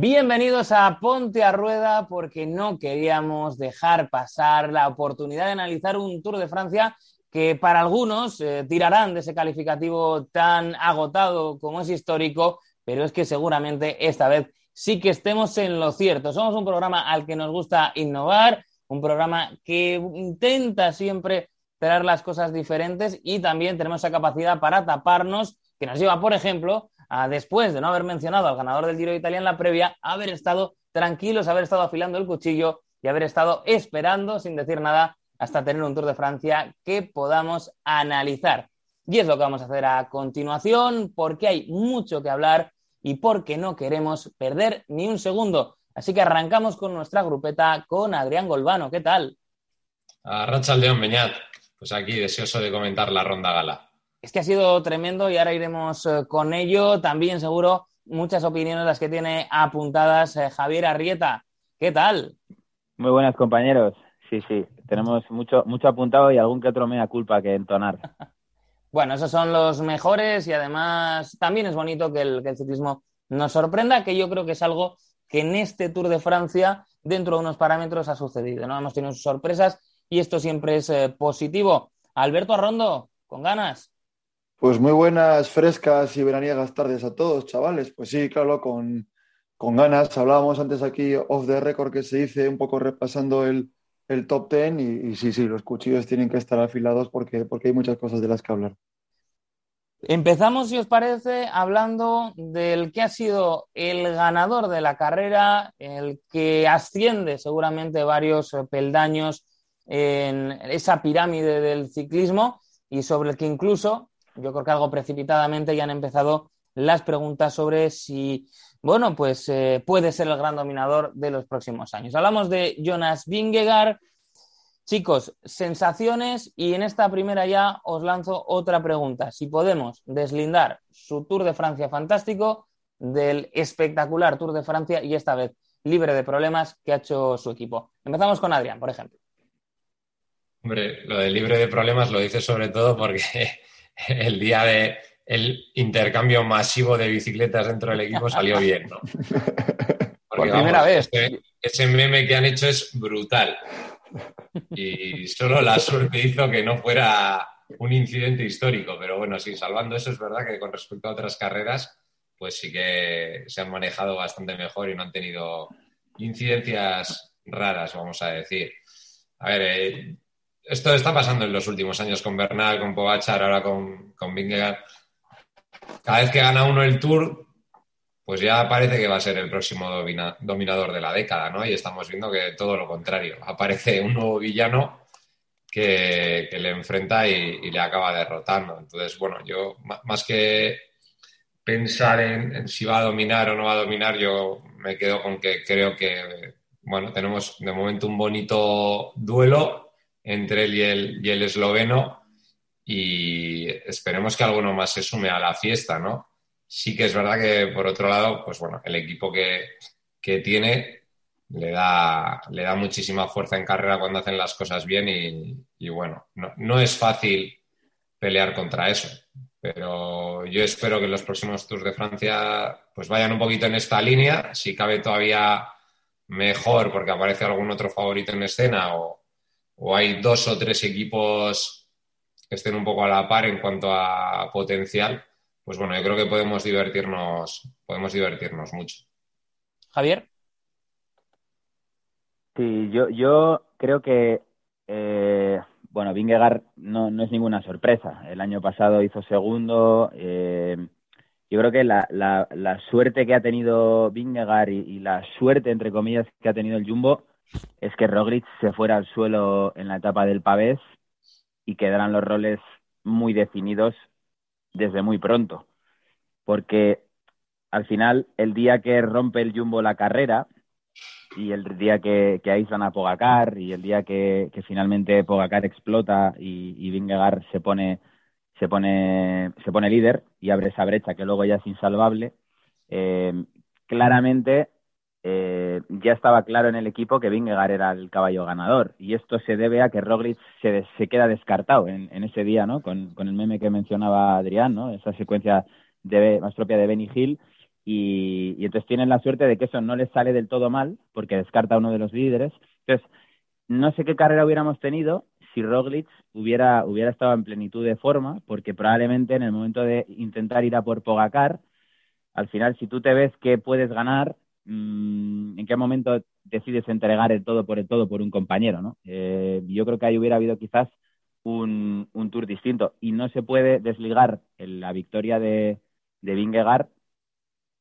Bienvenidos a Ponte a Rueda porque no queríamos dejar pasar la oportunidad de analizar un Tour de Francia que para algunos eh, tirarán de ese calificativo tan agotado como es histórico, pero es que seguramente esta vez sí que estemos en lo cierto. Somos un programa al que nos gusta innovar, un programa que intenta siempre traer las cosas diferentes y también tenemos esa capacidad para taparnos, que nos lleva, por ejemplo, después de no haber mencionado al ganador del Giro de Italia en la previa, haber estado tranquilos, haber estado afilando el cuchillo y haber estado esperando sin decir nada hasta tener un Tour de Francia que podamos analizar. Y es lo que vamos a hacer a continuación, porque hay mucho que hablar y porque no queremos perder ni un segundo. Así que arrancamos con nuestra grupeta con Adrián Golbano. ¿Qué tal? A Racha León Beñat, pues aquí deseoso de comentar la ronda gala es que ha sido tremendo y ahora iremos eh, con ello. También seguro muchas opiniones las que tiene apuntadas eh, Javier Arrieta. ¿Qué tal? Muy buenas compañeros. Sí, sí, tenemos mucho, mucho apuntado y algún que otro mea culpa que entonar. bueno, esos son los mejores y además también es bonito que el, ciclismo nos sorprenda, que yo creo que es algo que en este Tour de Francia, dentro de unos parámetros, ha sucedido. ¿no? Hemos tenido sus sorpresas y esto siempre es eh, positivo. Alberto Arrondo, con ganas. Pues muy buenas, frescas y veraniegas tardes a todos, chavales. Pues sí, claro, con, ganas. Hablábamos antes aquí off the record que se dice, un poco repasando el, top ten y, sí, sí, los cuchillos tienen que estar afilados porque, porque hay muchas cosas de las que hablar. Empezamos, si os parece, hablando del que ha sido el ganador de la carrera, el que asciende seguramente varios peldaños en esa pirámide del ciclismo y sobre el que incluso yo creo que algo precipitadamente ya han empezado las preguntas sobre si, bueno, pues eh, puede ser el gran dominador de los próximos años. Hablamos de Jonas Vingegaard. Chicos, sensaciones y en esta primera ya os lanzo otra pregunta. Si podemos deslindar su Tour de Francia fantástico del espectacular Tour de Francia y esta vez libre de problemas que ha hecho su equipo. Empezamos con Adrián, por ejemplo. Hombre, lo de libre de problemas lo dice sobre todo porque el día de el intercambio masivo de bicicletas dentro del equipo salió bien, ¿no? Por primera vez. Ese, meme que han hecho es brutal. Y solo la suerte hizo que no fuera un incidente histórico. Pero bueno, sí, salvando eso, es verdad que con respecto a otras carreras, pues sí que se han manejado bastante mejor y no han tenido incidencias raras, vamos a decir. A ver, eh, esto está pasando en los últimos años con Bernal, con Pogachar, ahora con, con Vingegaard. Cada vez que gana uno el Tour, pues ya parece que va a ser el próximo dominador de la década, ¿no? Y estamos viendo que todo lo contrario. Aparece un nuevo villano que, le enfrenta y, le acaba derrotando. Entonces, bueno, yo más que pensar en, si va a dominar o no va a dominar, yo me quedo con que creo que, bueno, tenemos de momento un bonito duelo entre él y el, y el esloveno y esperemos que alguno más se sume a la fiesta, ¿no? Sí que es verdad que, por otro lado, pues bueno, el equipo que, tiene le da, le da muchísima fuerza en carrera cuando hacen las cosas bien y, bueno, no, no, es fácil pelear contra eso. Pero yo espero que los próximos Tours de Francia pues vayan un poquito en esta línea, si cabe todavía mejor porque aparece algún otro favorito en escena o, o hay dos o tres equipos que estén un poco a la par en cuanto a potencial, pues bueno, yo creo que podemos divertirnos, podemos divertirnos mucho. Javier. Sí, yo, yo creo que eh, bueno, Vingegaard no, no, es ninguna sorpresa. El año pasado hizo segundo. Eh, yo creo que la, la, suerte que ha tenido Vingegaard y, y, la suerte, entre comillas, que ha tenido el Jumbo es que Roglic se fuera al suelo en la etapa del pavés y quedaran los roles muy definidos desde muy pronto. Porque al final, el día que rompe el Jumbo la carrera y el día que, que aíslan a Pogacar y el día que, finalmente Pogacar explota y, y se pone, se, pone, se pone líder y abre esa brecha que luego ya es insalvable, eh, claramente eh, ya estaba claro en el equipo que Vingegaard era el caballo ganador. Y esto se debe a que Roglic se, se queda descartado en, ese día, ¿no? Con, el meme que mencionaba Adrián, ¿no? Esa secuencia de, más propia de Benny Hill. y, entonces tienen la suerte de que eso no les sale del todo mal, porque descarta a uno de los líderes. Entonces, no sé qué carrera hubiéramos tenido si Roglic hubiera, hubiera estado en plenitud de forma, porque probablemente en el momento de intentar ir a por Pogacar, al final, si tú te ves que puedes ganar, ¿en qué momento decides entregar el todo por el todo por un compañero? ¿no? Eh, yo creo que ahí hubiera habido quizás un, un tour distinto y no se puede desligar la victoria de, de Vingegaard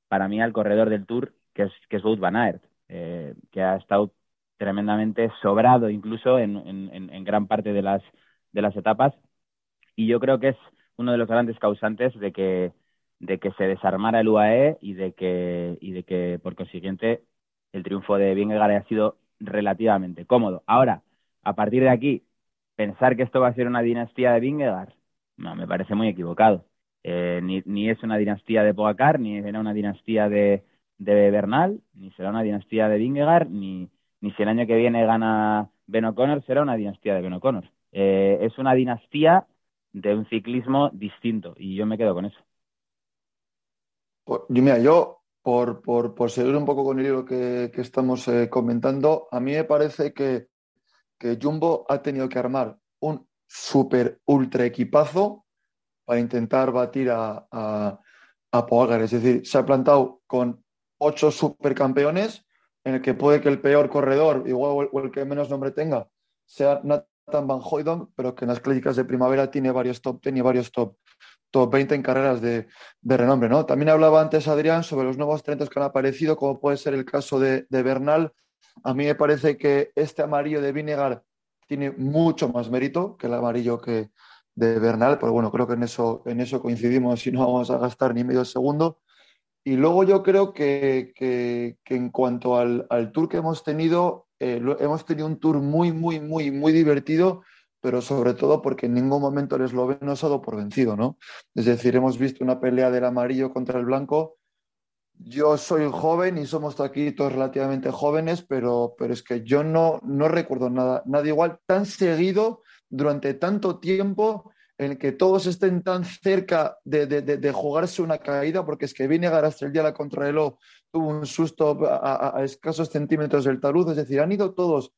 para mí al corredor del Tour, que es, que es Wout Van Aert, eh, que ha estado tremendamente sobrado incluso en, en, gran parte de las, de las etapas. Y yo creo que es uno de los grandes causantes de que, de que se desarmara el UAE y de que, y de que por consiguiente, el triunfo de Vingegaard haya sido relativamente cómodo. Ahora, a partir de aquí, pensar que esto va a ser una dinastía de Vingegaard, no, me parece muy equivocado. Eh, ni, ni, es una dinastía de Pogacar, ni será una dinastía de, de Bernal, ni será una dinastía de Vingegaard, ni, ni si el año que viene gana Ben O'Connor, será una dinastía de Ben O'Connor. Eh, es una dinastía de un ciclismo distinto y yo me quedo con eso. Pues, mira, yo, por, por, por, seguir un poco con el libro que, que estamos eh, comentando, a mí me parece que, que Jumbo ha tenido que armar un super ultra equipazo para intentar batir a, a, Es decir, se ha plantado con ocho supercampeones, en el que puede que el peor corredor, igual o el, que menos nombre tenga, sea Nathan Van Hoydon, pero que en las clínicas de primavera tiene varios top 10 y varios top, top 20 en carreras de, renombre. ¿no? También hablaba antes Adrián sobre los nuevos talentos que han aparecido, como puede ser el caso de, de Bernal. A mí me parece que este amarillo de Vinegar tiene mucho más mérito que el amarillo que, de Bernal, pero bueno, creo que en eso, en eso coincidimos y no vamos a gastar ni medio segundo. Y luego yo creo que, que, en cuanto al, al, tour que hemos tenido, eh, hemos tenido un tour muy, muy, muy, muy divertido, pero sobre todo porque en ningún momento el esloveno ha dado por vencido, ¿no? Es decir, hemos visto una pelea del amarillo contra el blanco. Yo soy joven y somos aquí todos relativamente jóvenes, pero, pero es que yo no, no recuerdo nada, nada igual tan seguido durante tanto tiempo en el que todos estén tan cerca de, jugarse una caída, porque es que viene hasta el día la contrarreloj, tuvo un susto a, escasos centímetros del talud, es decir, han ido todos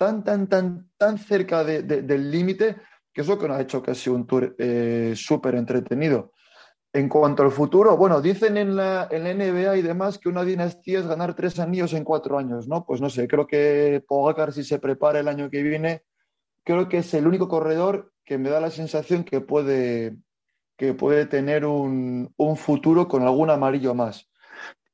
tan, tan, tan, tan cerca del límite, que es lo que nos ha hecho sido un tour eh, súper entretenido. En cuanto al futuro, bueno, dicen en la, en la NBA y demás que una dinastía es ganar tres anillos en cuatro años, ¿no? Pues no sé, creo que Pogacar si se prepara el año que viene creo que es el único corredor que me da la sensación que puede, que puede tener un, futuro con algún amarillo más.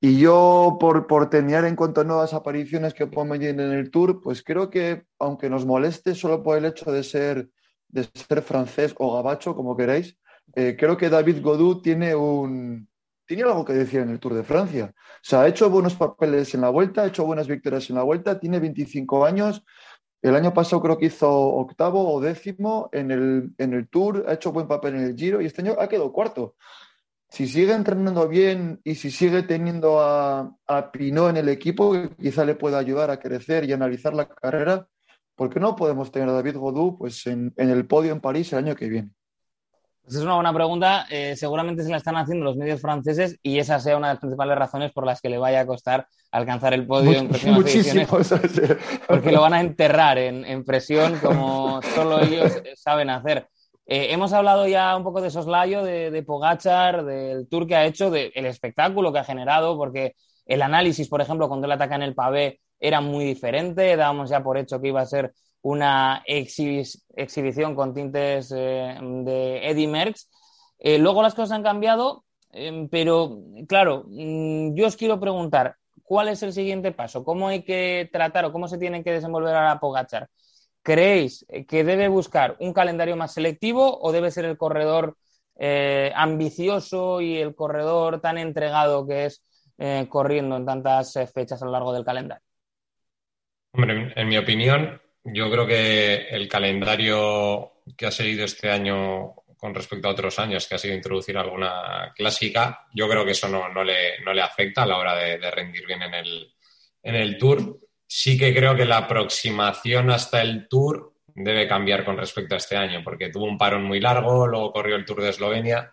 Y yo, por, por terminar en cuanto a nuevas apariciones que pueden venir en el Tour, pues creo que, aunque nos moleste solo por el hecho de ser, de ser francés o gabacho, como queráis, eh, creo que David Godú tiene un, tiene algo que decir en el Tour de Francia. O sea, ha hecho buenos papeles en la vuelta, ha hecho buenas victorias en la vuelta, tiene 25 años, el año pasado creo que hizo octavo o décimo en el, en el Tour, ha hecho buen papel en el Giro y este año ha quedado cuarto. Si sigue entrenando bien y si sigue teniendo a, a Pinot en el equipo, que quizá le pueda ayudar a crecer y analizar la carrera, ¿por qué no podemos tener a David Godú pues, en, en el podio en París el año que viene? Esa es una buena pregunta. Eh, seguramente se la están haciendo los medios franceses y esa sea una de las principales razones por las que le vaya a costar alcanzar el podio en próximas ediciones. Porque lo van a enterrar en, presión como solo ellos saben hacer. Eh, hemos hablado ya un poco de soslayo, de, de Pogachar, del tour que ha hecho, del espectáculo que ha generado, porque el análisis, por ejemplo, cuando él ataca en el pavé era muy diferente. Dábamos ya por hecho que iba a ser una exhibición con tintes eh, de Eddie Merckx. Eh, luego las cosas han cambiado, em, pero claro, mm, yo os quiero preguntar, ¿cuál es el siguiente paso? ¿Cómo hay que tratar o cómo se tiene que desenvolver a Pogachar? ¿Creéis que debe buscar un calendario más selectivo o debe ser el corredor eh, ambicioso y el corredor tan entregado que es corriendo en tantas fechas a lo largo del calendario? Hombre, en mi opinión, yo creo que el calendario que ha seguido este año con respecto a otros años, que ha sido introducir alguna clásica, yo creo que eso no, no, le, no le, afecta a la hora de, rendir bien en el, en el Tour. Sí que creo que la aproximación hasta el Tour debe cambiar con respecto a este año, porque tuvo un parón muy largo, luego corrió el Tour de Eslovenia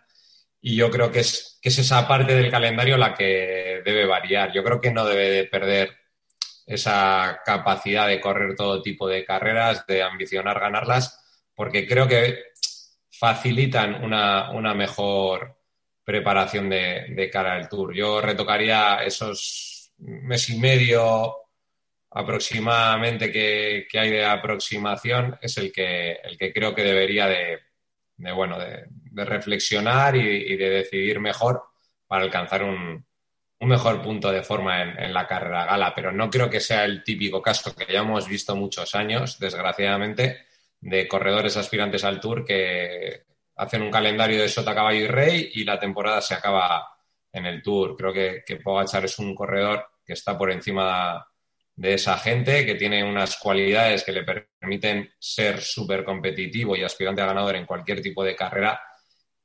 y yo creo que es, que es esa parte del calendario la que debe variar. Yo creo que no debe de perder esa capacidad de correr todo tipo de carreras, de ambicionar ganarlas, porque creo que facilitan una, mejor preparación de, cara al Tour. Yo retocaría esos mes y medio aproximadamente que, hay de aproximación, es el que, el que creo que debería de, bueno, de, reflexionar y, de decidir mejor para alcanzar un, mejor punto de forma en, en, la carrera gala. Pero no creo que sea el típico caso que ya hemos visto muchos años, desgraciadamente, de corredores aspirantes al Tour que hacen un calendario de sota, caballo y rey y la temporada se acaba en el Tour. Creo que, que Pogachar es un corredor que está por encima de esa gente, que tiene unas cualidades que le permiten ser súper competitivo y aspirante a ganador en cualquier tipo de carrera.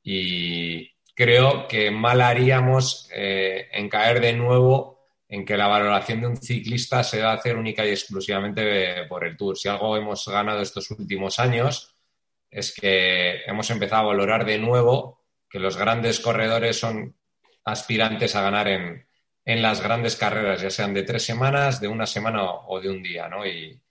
Y creo que mal haríamos eh, en caer de nuevo en que la valoración de un ciclista se va a hacer única y exclusivamente por el Tour. Si algo hemos ganado estos últimos años es que hemos empezado a valorar de nuevo que los grandes corredores son aspirantes a ganar en, las grandes carreras, ya sean de tres semanas, de una semana o de un día, ¿no? Y,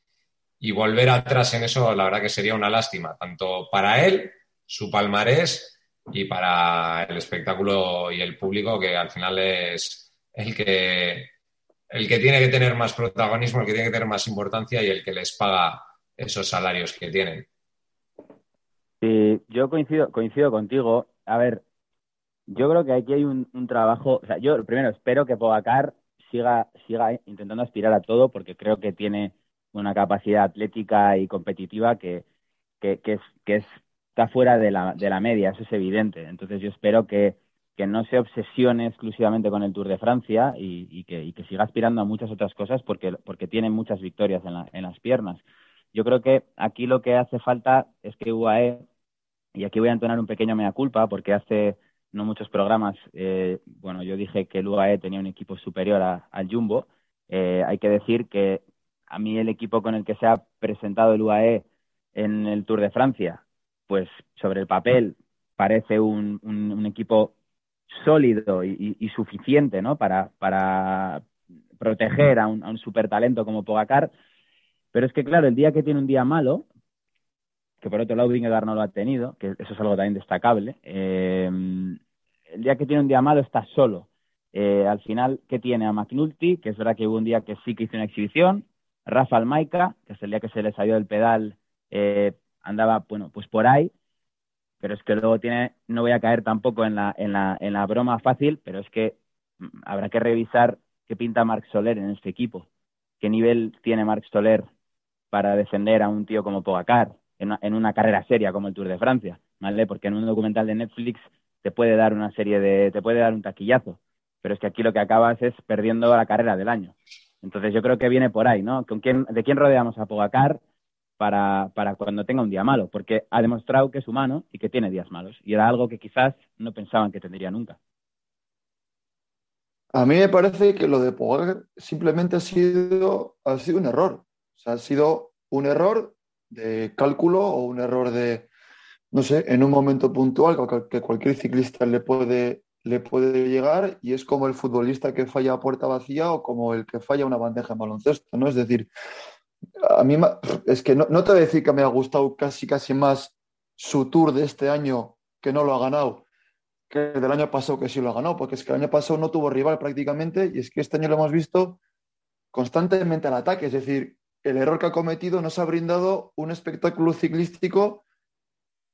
y volver atrás en eso, la verdad que sería una lástima, tanto para él, su palmarés, y para el espectáculo y el público, que al final es el que, el que tiene que tener más protagonismo, el que tiene que tener más importancia y el que les paga esos salarios que tienen. Sí, yo coincido, coincido contigo. A ver, yo creo que aquí hay un, trabajo. O sea, yo primero espero que Pogacar siga, siga intentando aspirar a todo porque creo que tiene una capacidad atlética y competitiva que, que, es, que está fuera de la, de la media, eso es evidente. Entonces yo espero que, que no se obsesione exclusivamente con el Tour de Francia y, que, siga aspirando a muchas otras cosas porque, porque tiene muchas victorias en, las piernas. Yo creo que aquí lo que hace falta es que UAE, y aquí voy a entonar un pequeño mea culpa porque hace no muchos programas, eh, bueno, yo dije que el UAE tenía un equipo superior al Jumbo. Eh, hay que decir que a mí el equipo con el que se ha presentado el UAE en el Tour de Francia, pues sobre el papel parece un, un equipo sólido y, suficiente ¿no? para, para proteger a un, a un super talento como Pogacar. Pero es que, claro, el día que tiene un día malo, que por otro lado Vingegaard no lo ha tenido, que eso es algo también destacable, eh, el día que tiene un día malo está solo. Eh, al final, ¿qué tiene? A McNulty, que es verdad que hubo un día que sí que hizo una exhibición, Rafa Almaica, que es el día que se le salió del pedal, eh, andaba, bueno, pues por ahí, pero es que luego tiene, no voy a caer tampoco en la, en la, en la broma fácil, pero es que mm, habrá que revisar qué pinta Marc Soler en este equipo, qué nivel tiene Marc Soler para defender a un tío como Pogacar en una, en una carrera seria como el Tour de Francia, ¿vale? Porque en un documental de Netflix te puede dar una serie de, te puede dar un taquillazo, pero es que aquí lo que acabas es perdiendo la carrera del año. Entonces yo creo que viene por ahí, ¿no? ¿Con quién, ¿De quién rodeamos a Pogacar? para, para cuando tenga un día malo, porque ha demostrado que es humano y que tiene días malos. Y era algo que quizás no pensaban que tendría nunca. A mí me parece que lo de Pogacar simplemente ha sido, ha sido un error. O sea, ha sido un error de cálculo o un error de, no sé, en un momento puntual que cualquier ciclista le puede, le puede llegar y es como el futbolista que falla a puerta vacía o como el que falla una bandeja en baloncesto, ¿no? Es decir, a mí es que no, te voy a decir que me ha gustado casi casi más su tour de este año que no lo ha ganado que el del año pasado que sí lo ha ganado, porque es que el año pasado no tuvo rival prácticamente y es que este año lo hemos visto constantemente al ataque, es decir, el error que ha cometido nos ha brindado un espectáculo ciclístico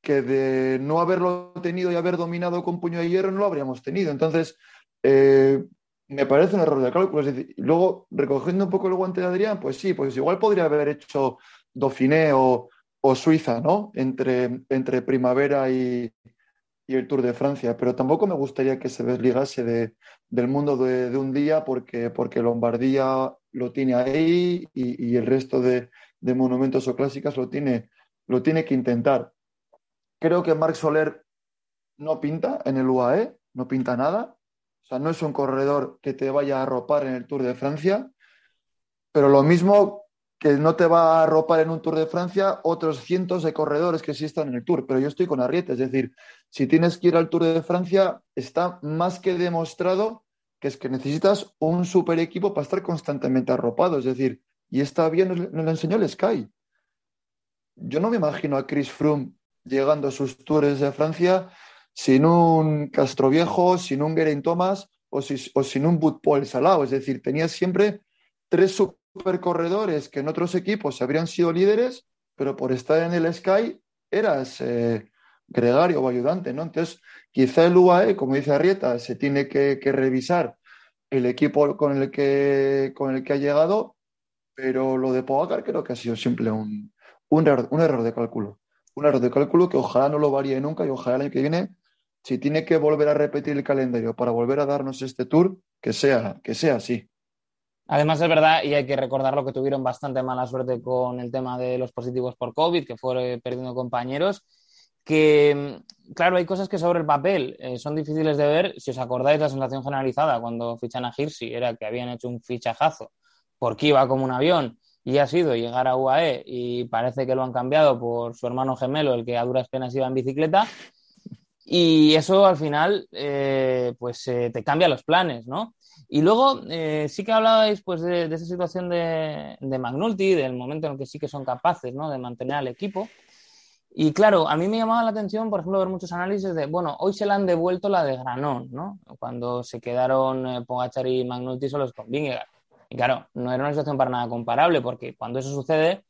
que de no haberlo tenido y haber dominado con puño de hierro no lo habríamos tenido. Entonces, eh, me parece un error de cálculo. Es luego, recogiendo un poco el guante de Adrián, pues sí, pues igual podría haber hecho Dauphiné o, Suiza, ¿no? Entre, primavera y, el Tour de Francia, pero tampoco me gustaría que se desligase de, del mundo de, un día porque, porque Lombardía lo tiene ahí y, el resto de, monumentos o clásicas lo tiene, lo tiene que intentar. Creo que Marc Soler no pinta en el UAE, no pinta nada. O sea, no es un corredor que te vaya a arropar en el Tour de Francia, pero lo mismo que no te va a arropar en un Tour de Francia otros cientos de corredores que sí están en el Tour, pero yo estoy con Arrieta, es decir, si tienes que ir al Tour de Francia, está más que demostrado que es que necesitas un super equipo para estar constantemente arropado, es decir, y está bien, nos, lo enseñó el Sky. Yo no me imagino a Chris Froome llegando a sus tours de Francia sin un Castro Viejo, sin un Geraint Thomas o, sin un Paul Salao, es decir, tenía siempre tres supercorredores que en otros equipos habrían sido líderes, pero por estar en el Sky eras eh, gregario o ayudante, ¿no? Entonces, quizá el UAE, como dice Arrieta, se tiene que, revisar el equipo con el, que, con el que ha llegado, pero lo de Pogacar creo que ha sido simple un, un, error, un error de cálculo. Un error de cálculo que ojalá no lo varíe nunca y ojalá el año que viene, si tiene que volver a repetir el calendario para volver a darnos este tour, que sea, que sea así. Además, es verdad, y hay que recordarlo, que tuvieron bastante mala suerte con el tema de los positivos por COVID, que fueron perdiendo compañeros, que, claro, hay cosas que sobre el papel eh, son difíciles de ver. Si os acordáis, la sensación generalizada cuando fichan a Hirsi era que habían hecho un fichajazo porque iba como un avión y ha sido llegar a UAE y parece que lo han cambiado por su hermano gemelo, el que a duras penas iba en bicicleta. Y eso al final, eh, pues eh, te cambia los planes, ¿no? Y luego eh, sí que hablabais pues, de, esa situación de, de, del momento en el que sí que son capaces ¿no? de mantener al equipo. Y claro, a mí me llamaba la atención, por ejemplo, ver muchos análisis de, bueno, hoy se le han devuelto la de Granón, ¿no? Cuando se quedaron eh, y McNulty solos con Vingegaard. Y claro, no era una situación para nada comparable, porque cuando eso sucede,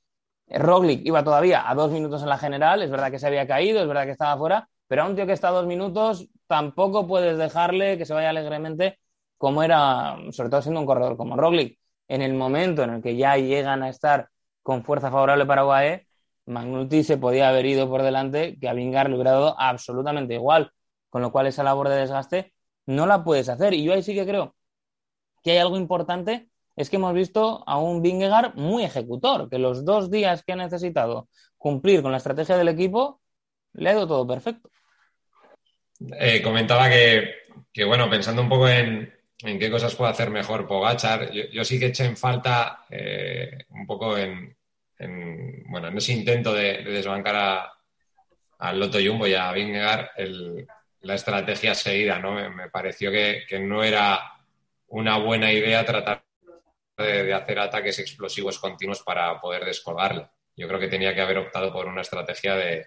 eh, Roglic iba todavía a dos minutos en la general, es verdad que se había caído, es verdad que estaba fuera, pero a un tío que está a dos minutos tampoco puedes dejarle que se vaya alegremente como era, sobre todo siendo un corredor como Roglic, en el momento en el que ya llegan a estar con fuerza favorable para UAE, Magnuti se podía haber ido por delante, que a Vingar le hubiera dado absolutamente igual, con lo cual esa labor de desgaste no la puedes hacer. Y yo ahí sí que creo que hay algo importante, es que hemos visto a un Vingegaard muy ejecutor, que los dos días que ha necesitado cumplir con la estrategia del equipo, le ha ido todo perfecto. Eh, comentaba que, que, bueno, pensando un poco en, en qué cosas puede hacer mejor Pogachar. Yo, sí que eché en falta eh, un poco en, bueno, en ese intento de, desbancar a, al Loto Jumbo y a Vingegaard la estrategia seguida, ¿no? Me, pareció que, no era una buena idea tratar de, hacer ataques explosivos continuos para poder descolgarle. Yo creo que tenía que haber optado por una estrategia de,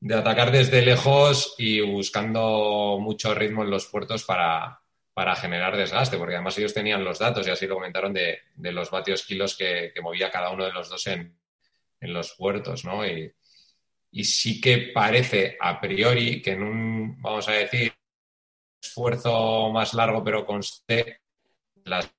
de atacar desde lejos y buscando mucho ritmo en los puertos para, para generar desgaste, porque además ellos tenían los datos y así lo comentaron de, los vatios kilos que, movía cada uno de los dos en, los puertos, ¿no? Y, sí que parece a priori que en un, vamos a decir, esfuerzo más largo pero conste, las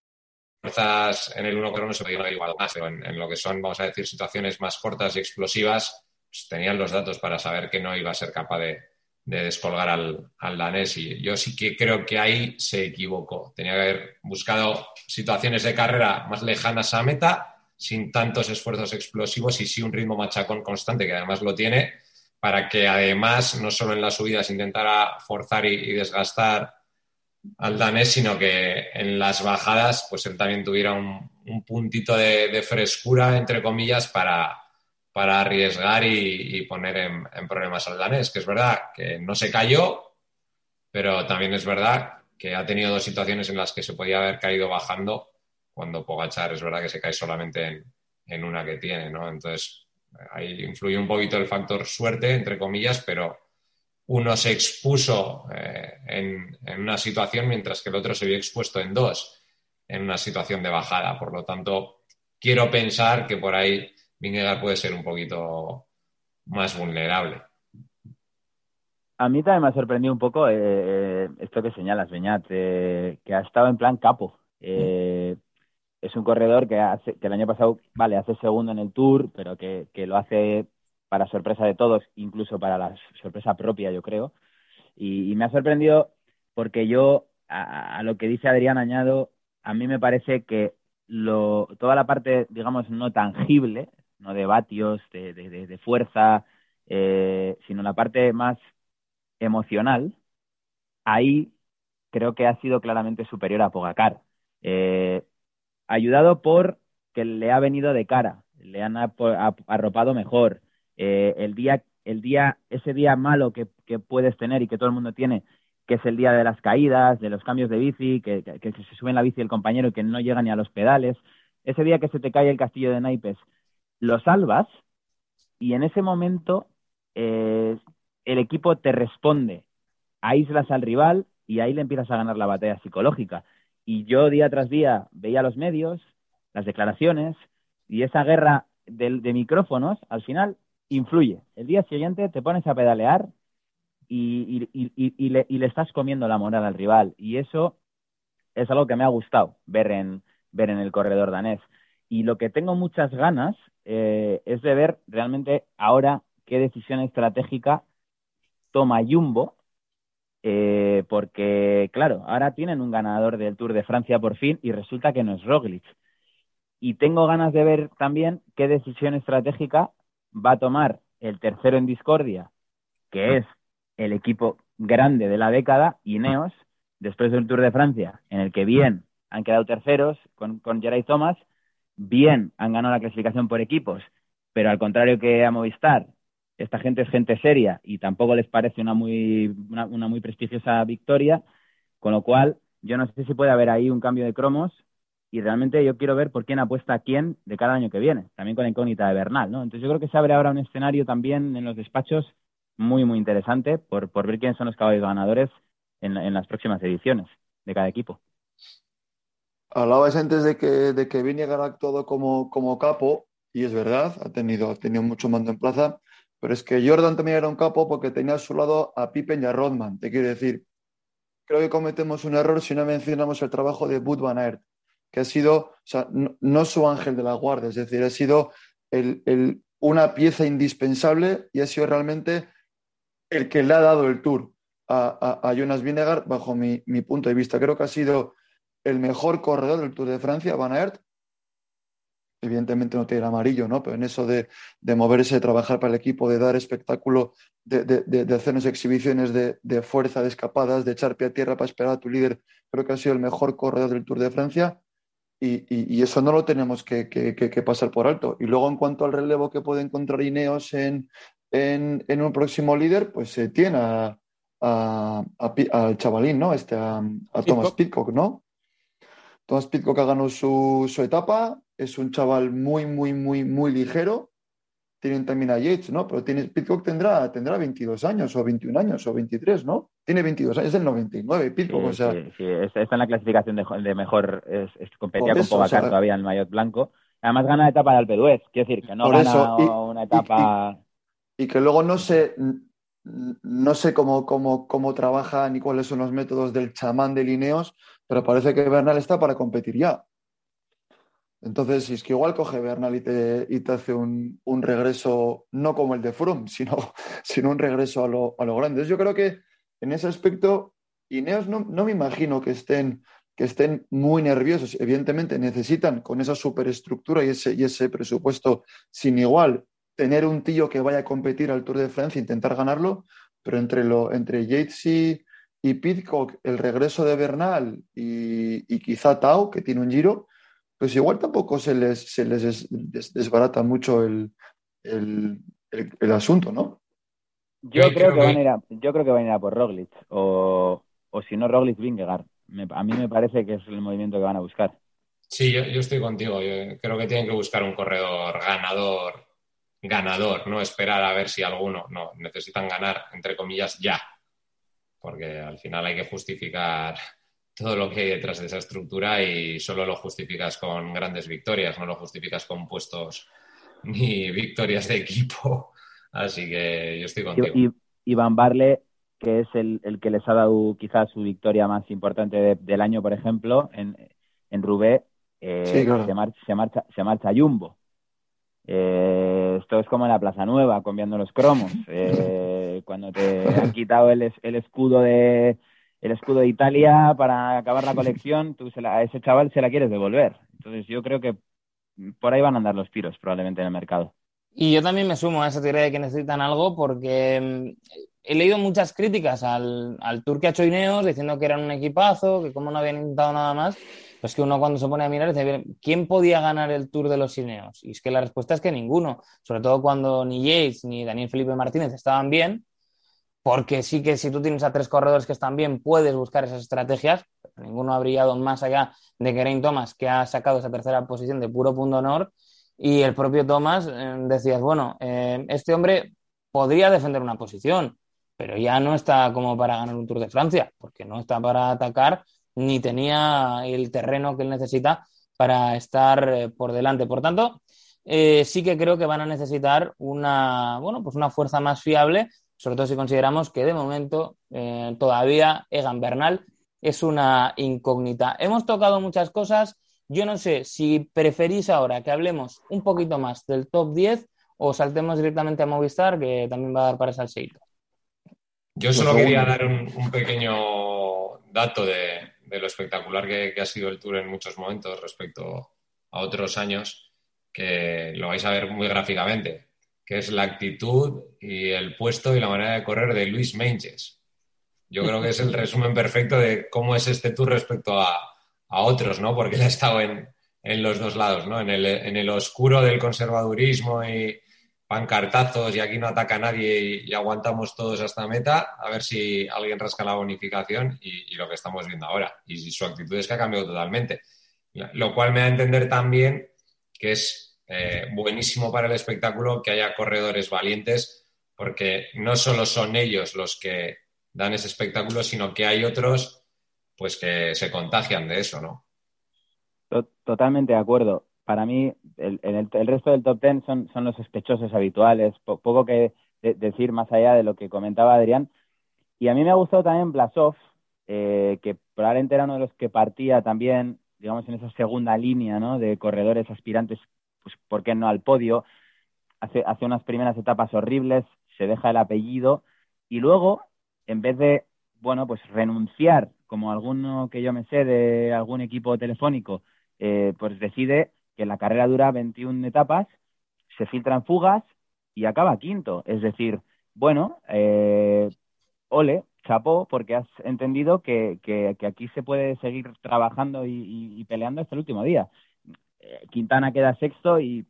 fuerzas en el 1 1 se podían haber igualado más, pero en, lo que son, vamos a decir, situaciones más cortas y explosivas, pues tenían los datos para saber que no iba a ser capaz de, de descolgar al, al, danés. Y yo sí que creo que ahí se equivocó. Tenía que haber buscado situaciones de carrera más lejanas a meta, sin tantos esfuerzos explosivos y sí un ritmo machacón constante, que además lo tiene, para que además no solo en las subidas intentara forzar y, desgastar al danés, sino que en las bajadas pues él también tuviera un, puntito de frescura, entre comillas, para, para arriesgar y, poner en, problemas al danés, que es verdad que no se cayó, pero también es verdad que ha tenido dos situaciones en las que se podía haber caído bajando cuando Pogachar es verdad que se cae solamente en, una que tiene, ¿no? Entonces, ahí influye un poquito el factor suerte, entre comillas, pero uno se expuso eh, en, en, una situación mientras que el otro se vio expuesto en dos, en una situación de bajada. Por lo tanto, quiero pensar que por ahí Vingegaard puede ser un poquito más vulnerable. A mí también me ha sorprendido un poco eh, esto que señalas, Beñat, eh, que ha estado en plan capo. Eh, es un corredor que, hace, que el año pasado, vale, hace segundo en el Tour, pero que, lo hace para sorpresa de todos, incluso para la sorpresa propia, yo creo. Y, me ha sorprendido porque yo, a, lo que dice Adrián Añado, a mí me parece que lo, toda la parte, digamos, no tangible no de vatios, de, de, fuerza, eh, sino la parte más emocional, ahí creo que ha sido claramente superior a Pogacar. Eh, ayudado por que le ha venido de cara, le han arropado mejor. Eh, el día, el día, ese día malo que, puedes tener y que todo el mundo tiene, que es el día de las caídas, de los cambios de bici, que, se sube en la bici el compañero y que no llega ni a los pedales, ese día que se te cae el castillo de naipes, lo salvas y en ese momento eh, el equipo te responde, aíslas al rival y ahí le empiezas a ganar la batalla psicológica. Y yo día tras día veía los medios, las declaraciones y esa guerra de, micrófonos al final influye. El día siguiente te pones a pedalear y, le, le, estás comiendo la moral al rival. Y eso es algo que me ha gustado ver en, ver en el corredor danés. Y lo que tengo muchas ganas eh, es de ver realmente ahora qué decisión estratégica toma Jumbo, eh, porque, claro, ahora tienen un ganador del Tour de Francia por fin y resulta que no es Roglic. Y tengo ganas de ver también qué decisión estratégica va a tomar el tercero en discordia, que es el equipo grande de la década, Ineos, después del Tour de Francia, en el que bien han quedado terceros con, con Geray Thomas, bien han ganado la clasificación por equipos, pero al contrario que a Movistar, esta gente es gente seria y tampoco les parece una muy, una, muy prestigiosa victoria, con lo cual yo no sé si puede haber ahí un cambio de cromos y realmente yo quiero ver por quién apuesta a quién de cada año que viene, también con la incógnita de Bernal, ¿no? Entonces yo creo que se abre ahora un escenario también en los despachos muy, muy interesante por, por ver quiénes son los caballos ganadores en las próximas ediciones de cada equipo. Hablabas antes de que, de que Vinegar ha actuado como, como capo, y es verdad, ha tenido, ha tenido mucho mando en plaza, pero es que Jordan también era un capo porque tenía a su lado a Pippen y a Rodman. Te quiero decir, creo que cometemos un error si no mencionamos el trabajo de Bud Van Aert, que ha sido, o sea, no, su ángel de la guardia, es decir, ha sido el, una pieza indispensable y ha sido realmente el que le ha dado el tour a, a, Jonas Vinegar, bajo mi, mi, punto de vista. Creo que ha sido el mejor corredor del Tour de Francia, Van Aert. Evidentemente no tiene el amarillo, ¿no? Pero en eso de, moverse, de trabajar para el equipo, de dar espectáculo, de, de, hacernos exhibiciones de, fuerza, de escapadas, de echar pie a tierra para esperar a tu líder, creo que ha sido el mejor corredor del Tour de Francia. Y, eso no lo tenemos que, pasar por alto. Y luego, en cuanto al relevo que puede encontrar Ineos en, en, un próximo líder, pues se tiene a, al chavalín, ¿no? Este, a, Thomas Pitcock, ¿no? Thomas Pitcock ha ganado su, etapa, es un chaval muy, muy, muy, muy ligero. Tienen también a Yates, ¿no? Pero tiene, Pitcock tendrá, tendrá 22 años o 21 años o 23, ¿no? Tiene 22 años, es el 99, Pitcock, o sea... Sí, sí, está en la clasificación de, mejor, es, competía con Pogacar todavía en el maillot blanco. Además gana la etapa de Alpe d'Huez, quiero decir, que no gana una etapa... Y, que luego no sé, no sé cómo, cómo, cómo trabaja ni cuáles son los métodos del chamán de Lineos, pero parece que Bernal está para competir ya. Entonces, si es que igual coge Bernal y te, y te hace un, regreso, no como el de Froome, sino, sino un regreso a lo, a lo grande. Yo creo que en ese aspecto, Ineos no, no me imagino que estén, que estén muy nerviosos. Evidentemente necesitan con esa superestructura y ese, y ese presupuesto sin igual tener un tío que vaya a competir al Tour de Francia e intentar ganarlo, pero entre, lo, entre Yates y, y Pitcock, el regreso de Bernal y, quizá Tau, que tiene un giro, pues igual tampoco se les, se les desbarata mucho el, asunto, ¿no? Yo creo, que, Van a ir a, yo creo que van a ir a por Roglic, o, o si no Roglic, Vingegaard. a mí me parece que es el movimiento que van a buscar. Sí, yo, yo estoy contigo. Yo creo que tienen que buscar un corredor ganador, ganador, no esperar a ver si alguno. No, necesitan ganar, entre comillas, ya porque al final hay que justificar todo lo que hay detrás de esa estructura y solo lo justificas con grandes victorias, no lo justificas con puestos ni victorias de equipo. Así que yo estoy contigo. Y, Iván Barle, que es el, que les ha dado quizás su victoria más importante del año, por ejemplo, en, en Rubé, eh, se, marcha, se, marcha, se marcha Jumbo. Eh, esto es como en la Plaza Nueva, cambiando los cromos. Eh, cuando te han quitado el, el, escudo de el escudo de Italia para acabar la colección, tú a ese chaval se la quieres devolver. Entonces yo creo que por ahí van a andar los tiros probablemente en el mercado. Y yo también me sumo a esa teoría de que necesitan algo porque mm, he leído muchas críticas al, al Tour que ha hecho Ineos diciendo que eran un equipazo, que como no habían intentado nada más. Pues que uno cuando se pone a mirar dice, ¿quién podía ganar el Tour de los Ineos? Y es que la respuesta es que ninguno, sobre todo cuando ni Yates ni Daniel Felipe Martínez estaban bien, porque sí que si tú tienes a tres corredores que están bien, puedes buscar esas estrategias. Ninguno ha brillado más allá de Geraint Thomas, que ha sacado esa tercera posición de puro punto honor. Y el propio Thomas eh, decías, bueno, eh, este hombre podría defender una posición, pero ya no está como para ganar un Tour de Francia, porque no está para atacar ni tenía el terreno que él necesita para estar eh, por delante. Por tanto, sí que creo que van a necesitar una, bueno, pues una fuerza más fiable sobre todo si consideramos que de momento eh, todavía Egan Bernal es una incógnita. Hemos tocado muchas cosas. Yo no sé si preferís ahora que hablemos un poquito más del top 10 o saltemos directamente a Movistar, que también va a dar para salseito. Yo solo pues quería dar un, pequeño dato de, lo espectacular que, ha sido el Tour en muchos momentos respecto a otros años, que lo vais a ver muy gráficamente que es la actitud y el puesto y la manera de correr de Luis Menges. Yo creo que es el resumen perfecto de cómo es este tour respecto a, otros, ¿no? Porque él ha estado en, los dos lados, ¿no? En el, oscuro del conservadurismo y pancartazos y aquí no ataca nadie y, aguantamos todos hasta meta, a ver si alguien rasca la bonificación y, y, lo que estamos viendo ahora. Y su actitud es que ha cambiado totalmente. Lo cual me da a entender también que es eh, buenísimo para el espectáculo que haya corredores valientes, porque no solo son ellos los que dan ese espectáculo, sino que hay otros pues que se contagian de eso, ¿no? Totalmente de acuerdo. Para mí, el, el, resto del top ten son, son los sospechosos habituales. poco que decir más allá de lo que comentaba Adrián. Y a mí me ha gustado también Blasov, eh, que probablemente era uno de los que partía también, digamos, en esa segunda línea ¿no? de corredores aspirantes pues ¿por qué no al podio? Hace, hace unas primeras etapas horribles, se deja el apellido y luego, en vez de, bueno, pues renunciar, como alguno que yo me sé de algún equipo telefónico, eh, pues decide que la carrera dura 21 etapas, se filtran fugas y acaba quinto. Es decir, bueno, eh, ole, chapó, porque has entendido que, que, aquí se puede seguir trabajando y, peleando hasta el último día. Eh, Quintana queda sexto y,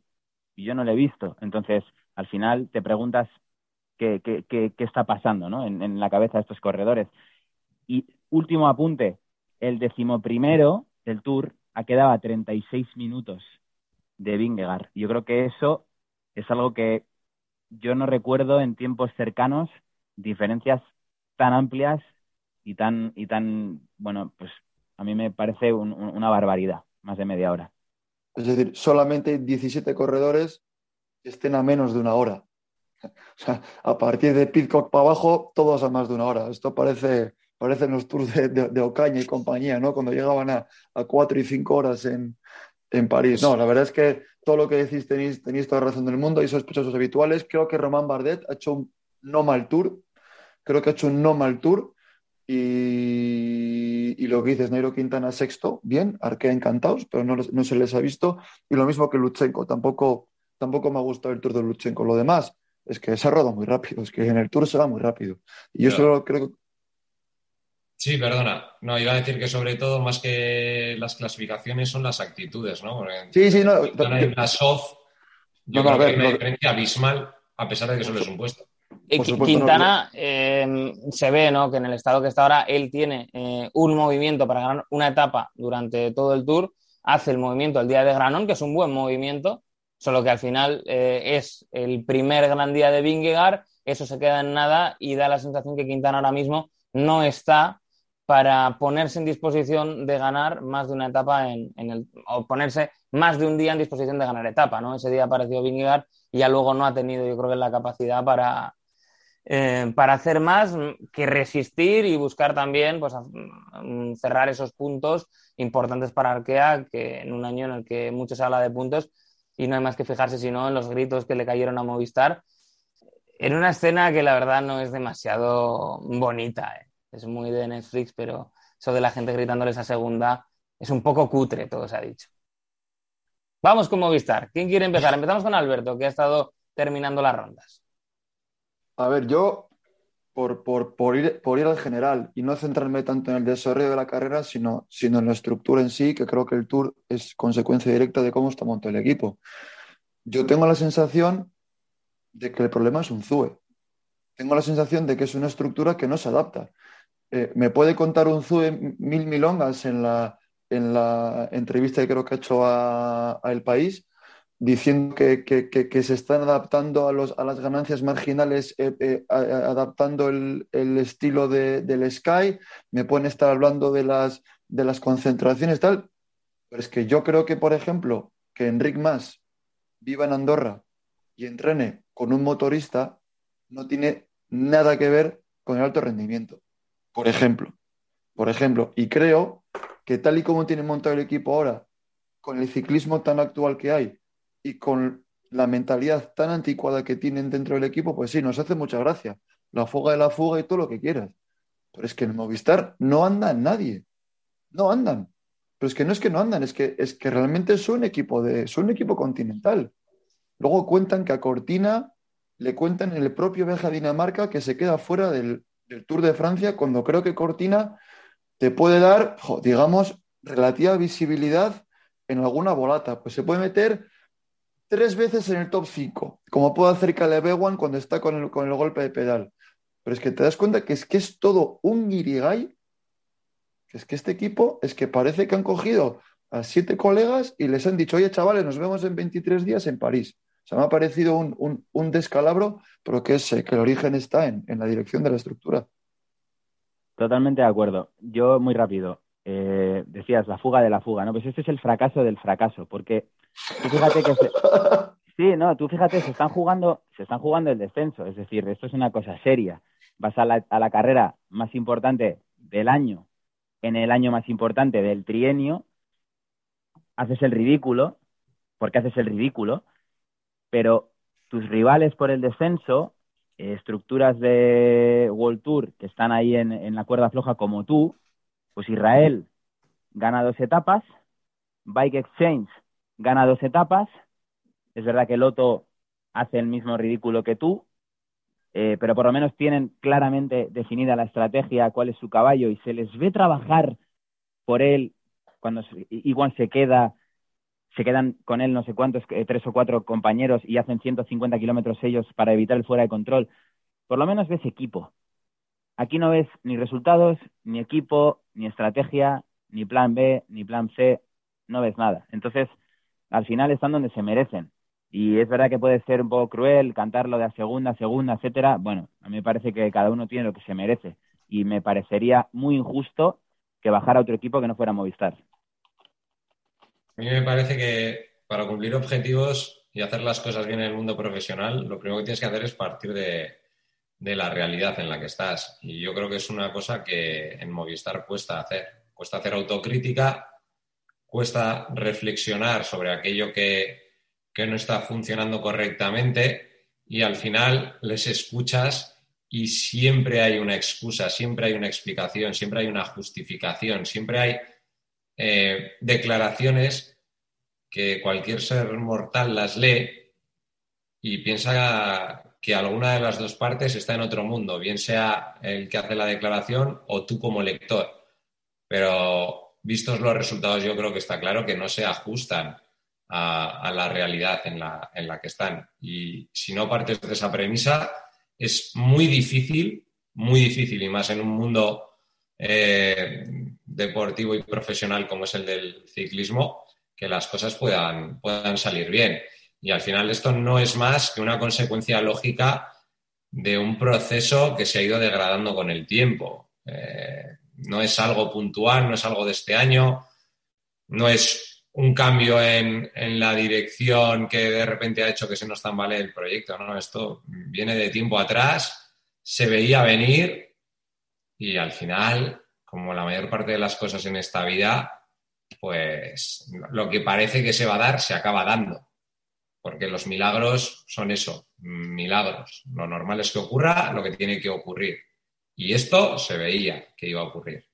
yo no lo he visto. Entonces, al final te preguntas qué, qué, qué, está pasando ¿no? en, la cabeza de estos corredores. Y último apunte, el decimoprimero del Tour ha quedado a 36 minutos de Vingegaard. Yo creo que eso es algo que yo no recuerdo en tiempos cercanos diferencias tan amplias y tan, y tan bueno, pues a mí me parece una barbaridad, más de media hora. Es decir, solamente 17 corredores estén a menos de una hora. O sea, a partir de Pitcock para abajo, todos a más de una hora. Esto parece, parecen los tours de, Ocaña y compañía, ¿no? Cuando llegaban a, cuatro y cinco horas en, París. No, la verdad es que todo lo que decís tenéis, tenéis toda razón del mundo. Hay sospechosos habituales. Creo que Román Bardet ha hecho un no mal tour. Creo que ha hecho un no mal tour. Y, lo que dices, Nairo Quintana sexto, bien, Arkea encantados, pero no, no, se les ha visto. Y lo mismo que Luchenko, tampoco, tampoco me ha gustado el Tour de Luchenko. Lo demás es que se ha rodado muy rápido, es que en el Tour se va muy rápido. Y yo solo creo que... Sí, perdona. No, iba a decir que sobre todo, más que las clasificaciones, son las actitudes, ¿no? sí, sí, no. la soft, yo creo que hay una diferencia abismal, a pesar de que solo es un puesto. Quintana em, se ve ¿no? que en el estado que está ahora él tiene eh, un movimiento para ganar una etapa durante todo el tour, hace el movimiento el día de Granón, que es un buen movimiento, solo que al final eh, es el primer gran día de Vingegaard, eso se queda en nada y da la sensación que Quintana ahora mismo no está para ponerse en disposición de ganar más de una etapa en, el, o ponerse más de un día en disposición de ganar etapa, ¿no? Ese día apareció Vingegaard y ya luego no ha tenido, yo creo que la capacidad para, eh, para hacer más que resistir y buscar también pues, mm, cerrar esos puntos importantes para Arkea, que en un año en el que mucho se habla de puntos y no hay más que fijarse sino en los gritos que le cayeron a Movistar, en una escena que la verdad no es demasiado bonita, ¿eh? es muy de Netflix, pero eso de la gente gritándole esa segunda es un poco cutre, todo se ha dicho. Vamos con Movistar. ¿Quién quiere empezar? Empezamos con Alberto, que ha estado terminando las rondas. A ver, yo, por, por, ir, por ir al general y no centrarme tanto en el desarrollo de la carrera, sino, sino en la estructura en sí, que creo que el Tour es consecuencia directa de cómo está montado el equipo. Yo tengo la sensación de que el problema es un ZUE. Tengo la sensación de que es una estructura que no se adapta. Eh, ¿Me puede contar un ZUE mil milongas en la, en la entrevista que creo que ha hecho a, El País? Diciendo que, se están adaptando a, los, a las ganancias marginales, eh, eh, adaptando el, estilo del Sky, me pueden estar hablando de las, de las concentraciones, tal. Pero es que yo creo que, por ejemplo, que Enric Mas viva en Andorra y entrene con un motorista no tiene nada que ver con el alto rendimiento. Por ejemplo, por ejemplo, y creo que tal y como tiene montado el equipo ahora, con el ciclismo tan actual que hay y con la mentalidad tan anticuada que tienen dentro del equipo, pues sí, nos hace mucha gracia. La fuga de la fuga y todo lo que quieras. Pero es que en Movistar no anda nadie. No andan. Pero es que no es que no andan, es que, es que realmente son equipo de, son un equipo continental. Luego cuentan que a Cortina le cuentan en el propio viaje Dinamarca que se queda fuera del, Tour de Francia cuando creo que Cortina te puede dar, digamos, relativa visibilidad en alguna volata. Pues se puede meter tres veces en el top 5, como puede hacer Caleb Ewan cuando está con el, con el golpe de pedal. Pero es que te das cuenta que es que es todo un guirigay, que es que este equipo es que parece que han cogido a siete colegas y les han dicho, oye chavales, nos vemos en 23 días en París. O sea, me ha parecido un, descalabro, pero que es que el origen está en, la dirección de la estructura. Totalmente de acuerdo. Yo, muy rápido, eh, decías la fuga de la fuga, ¿no? Pues este es el fracaso del fracaso, porque tú fíjate que... Sí, no, tú fíjate, se están jugando, se están jugando el descenso, es decir, esto es una cosa seria. Vas a la, a la carrera más importante del año, en el año más importante del trienio, haces el ridículo, porque haces el ridículo, pero tus rivales por el descenso, eh, estructuras de World Tour que están ahí en, la cuerda floja como tú, pues Israel gana dos etapas, Bike Exchange gana dos etapas, es verdad que Loto hace el mismo ridículo que tú, eh, pero por lo menos tienen claramente definida la estrategia, cuál es su caballo y se les ve trabajar por él cuando igual se queda se quedan con él no sé cuántos, eh, tres o cuatro compañeros y hacen 150 kilómetros ellos para evitar el fuera de control. Por lo menos ves equipo. Aquí no ves ni resultados, ni equipo, ni estrategia, ni plan B, ni plan C, no ves nada. Entonces, al final están donde se merecen. Y es verdad que puede ser un poco cruel cantarlo de a segunda, segunda, etcétera. Bueno, a mí me parece que cada uno tiene lo que se merece. Y me parecería muy injusto que bajara otro equipo que no fuera Movistar. A mí me parece que para cumplir objetivos y hacer las cosas bien en el mundo profesional, lo primero que tienes que hacer es partir de, la realidad en la que estás. Y yo creo que es una cosa que en Movistar cuesta hacer. Cuesta hacer autocrítica, cuesta reflexionar sobre aquello que, no está funcionando correctamente y al final les escuchas y siempre hay una excusa, siempre hay una explicación, siempre hay una justificación, siempre hay eh, declaraciones que cualquier ser mortal las lee y piensa que alguna de las dos partes está en otro mundo, bien sea el que hace la declaración o tú como lector. Pero vistos los resultados, yo creo que está claro que no se ajustan a, la realidad en la, en la que están. Y si no partes de esa premisa, es muy difícil, muy difícil, y más en un mundo eh, deportivo y profesional como es el del ciclismo, que las cosas puedan, puedan salir bien. Y al final esto no es más que una consecuencia lógica de un proceso que se ha ido degradando con el tiempo. Eh, no es algo puntual, no es algo de este año, no es un cambio en, en, la dirección que de repente ha hecho que se nos tambalee el proyecto. No, esto viene de tiempo atrás, se veía venir y al final, como la mayor parte de las cosas en esta vida, pues lo que parece que se va a dar se acaba dando. Porque los milagros son eso, milagros. Lo normal es que ocurra lo que tiene que ocurrir. Y esto se veía que iba a ocurrir.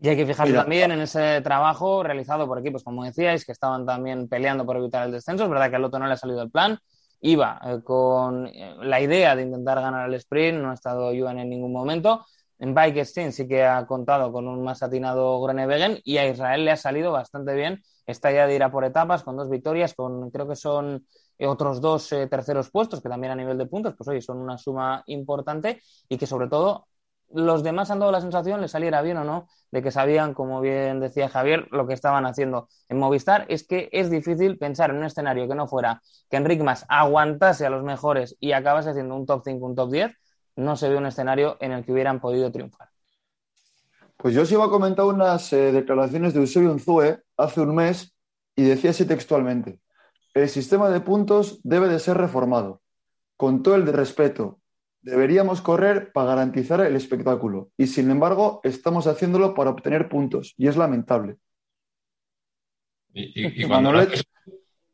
Y hay que fijarse también en ese trabajo realizado por equipos, como decíais, que estaban también peleando por evitar el descenso. Es verdad que al otro no le ha salido el plan, iba eh, con eh, la idea de intentar ganar el sprint, no ha estado Johan en ningún momento. En Bike Steam sí que ha contado con un más atinado Groenewegen y a Israel le ha salido bastante bien esta idea de ir a por etapas con dos victorias, con creo que son otros dos terceros puestos que también a nivel de puntos, pues oye, son una suma importante y que sobre todo los demás han dado la sensación, les saliera bien o no, de que sabían, como bien decía Javier, lo que estaban haciendo en Movistar. Es que es difícil pensar en un escenario que no fuera que Enric Mas aguantase a los mejores y acabase haciendo un top 5, un top 10. No se ve un escenario en el que hubieran podido triunfar. Pues yo os iba a comentar unas eh, declaraciones de Eusebio Unzue hace un mes y decía así textualmente: el sistema de puntos debe de ser reformado, con todo el respeto, Deberíamos correr para garantizar el espectáculo y sin embargo estamos haciéndolo para obtener puntos y es lamentable. Y, cuando, naces,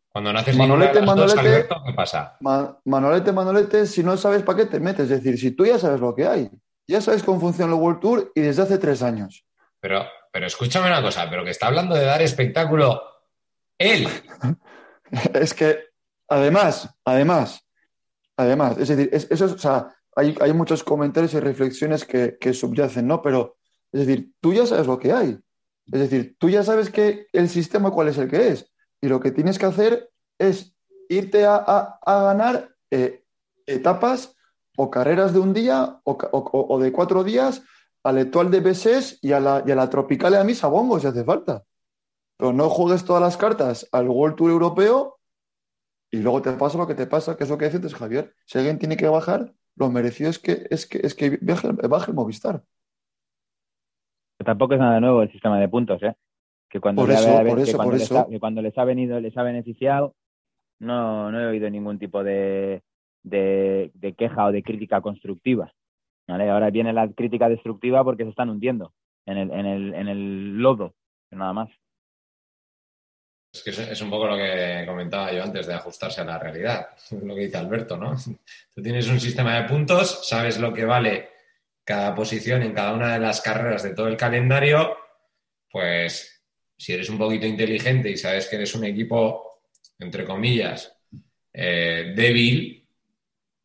cuando Manolete, Manolete, ¿qué pasa? Manolete, Manolete, si no sabes para qué te metes, es decir, si tú ya sabes lo que hay, ya sabes cómo funciona el World Tour y desde hace tres años. Pero, pero escúchame una cosa, pero que está hablando de dar espectáculo él. es que, además, además, además, es decir, eso, o sea, hay, muchos comentarios y reflexiones que, subyacen, ¿no? Pero, es decir, tú ya sabes lo que hay. Es decir, tú ya sabes que el sistema cuál es el que es. Y lo que tienes que hacer es irte a, ganar eh, etapas o carreras de un día o, de cuatro días al Etoile de Besés y a la, y a la Tropical a Misa Bongo si hace falta. Pero no juegues todas las cartas al World Tour europeo y luego te pasa lo que te pasa, que es lo que dices, Javier. Si alguien tiene que bajar, lo merecido es que, es que, es que baje, el Movistar. tampoco es nada nuevo el sistema de puntos, ¿eh? Que cuando, por eso, por eso, por les ha, que cuando les ha venido, les ha beneficiado, no, no he oído ningún tipo de, de, queja o de crítica constructiva. ¿vale? Ahora viene la crítica destructiva porque se están hundiendo en el, en el, en el lodo, nada más. Es que es un poco lo que comentaba yo antes de ajustarse a la realidad, lo que dice Alberto, ¿no? Tú tienes un sistema de puntos, sabes lo que vale cada posición en cada una de las carreras de todo el calendario, pues si eres un poquito inteligente y sabes que eres un equipo, entre comillas, eh, débil,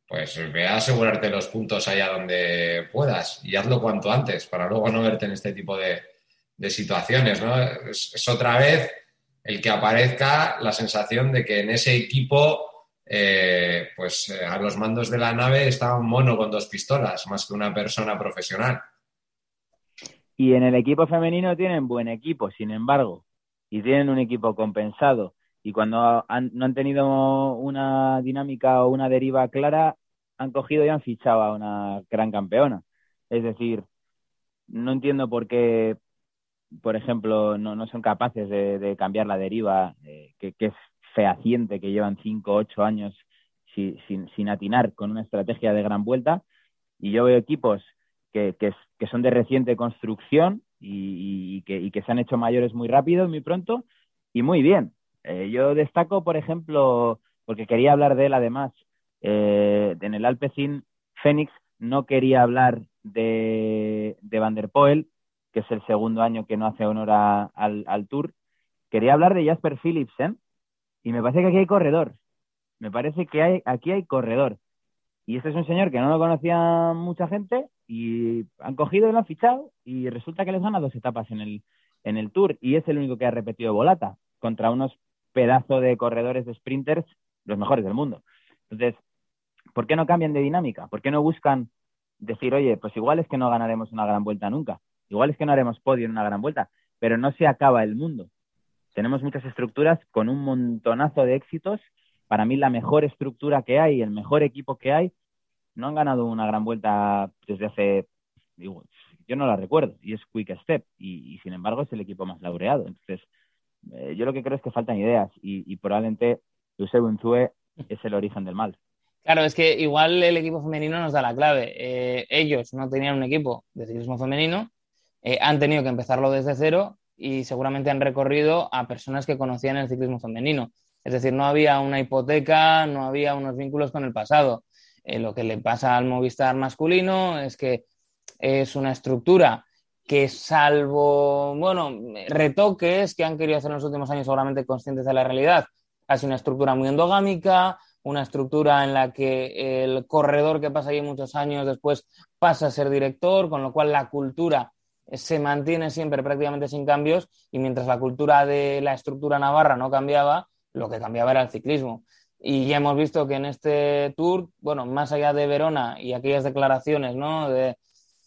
pues ve a asegurarte los puntos allá donde puedas y hazlo cuanto antes para luego no verte en este tipo de, situaciones, ¿no? es otra vez el que aparezca la sensación de que en ese equipo, eh, pues eh, a los mandos de la nave está un mono con dos pistolas, más que una persona profesional. Y en el equipo femenino tienen buen equipo, sin embargo, y tienen un equipo compensado. Y cuando no han tenido una dinámica o una deriva clara, han cogido y han fichado a una gran campeona. Es decir, no entiendo por qué por ejemplo, no, no son capaces de, cambiar la deriva, eh, que, es fehaciente, que llevan cinco, ocho años sin, sin, atinar con una estrategia de gran vuelta. Y yo veo equipos que, que, son de reciente construcción y, que, y, que, se han hecho mayores muy rápido, muy pronto y muy bien. Eh, yo destaco, por ejemplo, porque quería hablar de él además, eh, en el Alpecin Fénix no quería hablar de, de Van der Poel que es el segundo año que no hace honor al, Tour. Quería hablar de Jasper Philipsen y me parece que aquí hay corredor. Me parece que hay, aquí hay corredor. Y este es un señor que no lo conocía mucha gente y han cogido y lo han fichado y resulta que les gana dos etapas en el, en el Tour y es el único que ha repetido volata contra unos pedazos de corredores de sprinters los mejores del mundo. Entonces, ¿por qué no cambian de dinámica? ¿Por qué no buscan decir, oye, pues igual es que no ganaremos una gran vuelta nunca? Igual es que no haremos podio en una gran vuelta, pero no se acaba el mundo. Tenemos muchas estructuras con un montonazo de éxitos. Para mí la mejor estructura que hay, el mejor equipo que hay, no han ganado una gran vuelta desde hace, digo, yo no la recuerdo, y es Quick Step, y, sin embargo es el equipo más laureado. Entonces, eh, yo lo que creo es que faltan ideas, y, probablemente Eusebio Unzue es el origen del mal. Claro, es que igual el equipo femenino nos da la clave. Eh, ellos no tenían un equipo de ciclismo femenino, eh, han tenido que empezarlo desde cero y seguramente han recorrido a personas que conocían el ciclismo femenino. Es decir, no había una hipoteca, no había unos vínculos con el pasado. Eh, lo que le pasa al Movistar masculino es que es una estructura que salvo, bueno, retoques que han querido hacer en los últimos años seguramente conscientes de la realidad, ha sido una estructura muy endogámica, una estructura en la que el corredor que pasa allí muchos años después pasa a ser director, con lo cual la cultura se mantiene siempre prácticamente sin cambios y mientras la cultura de la estructura navarra no cambiaba, lo que cambiaba era el ciclismo. Y ya hemos visto que en este tour, bueno, más allá de Verona y aquellas declaraciones, ¿no?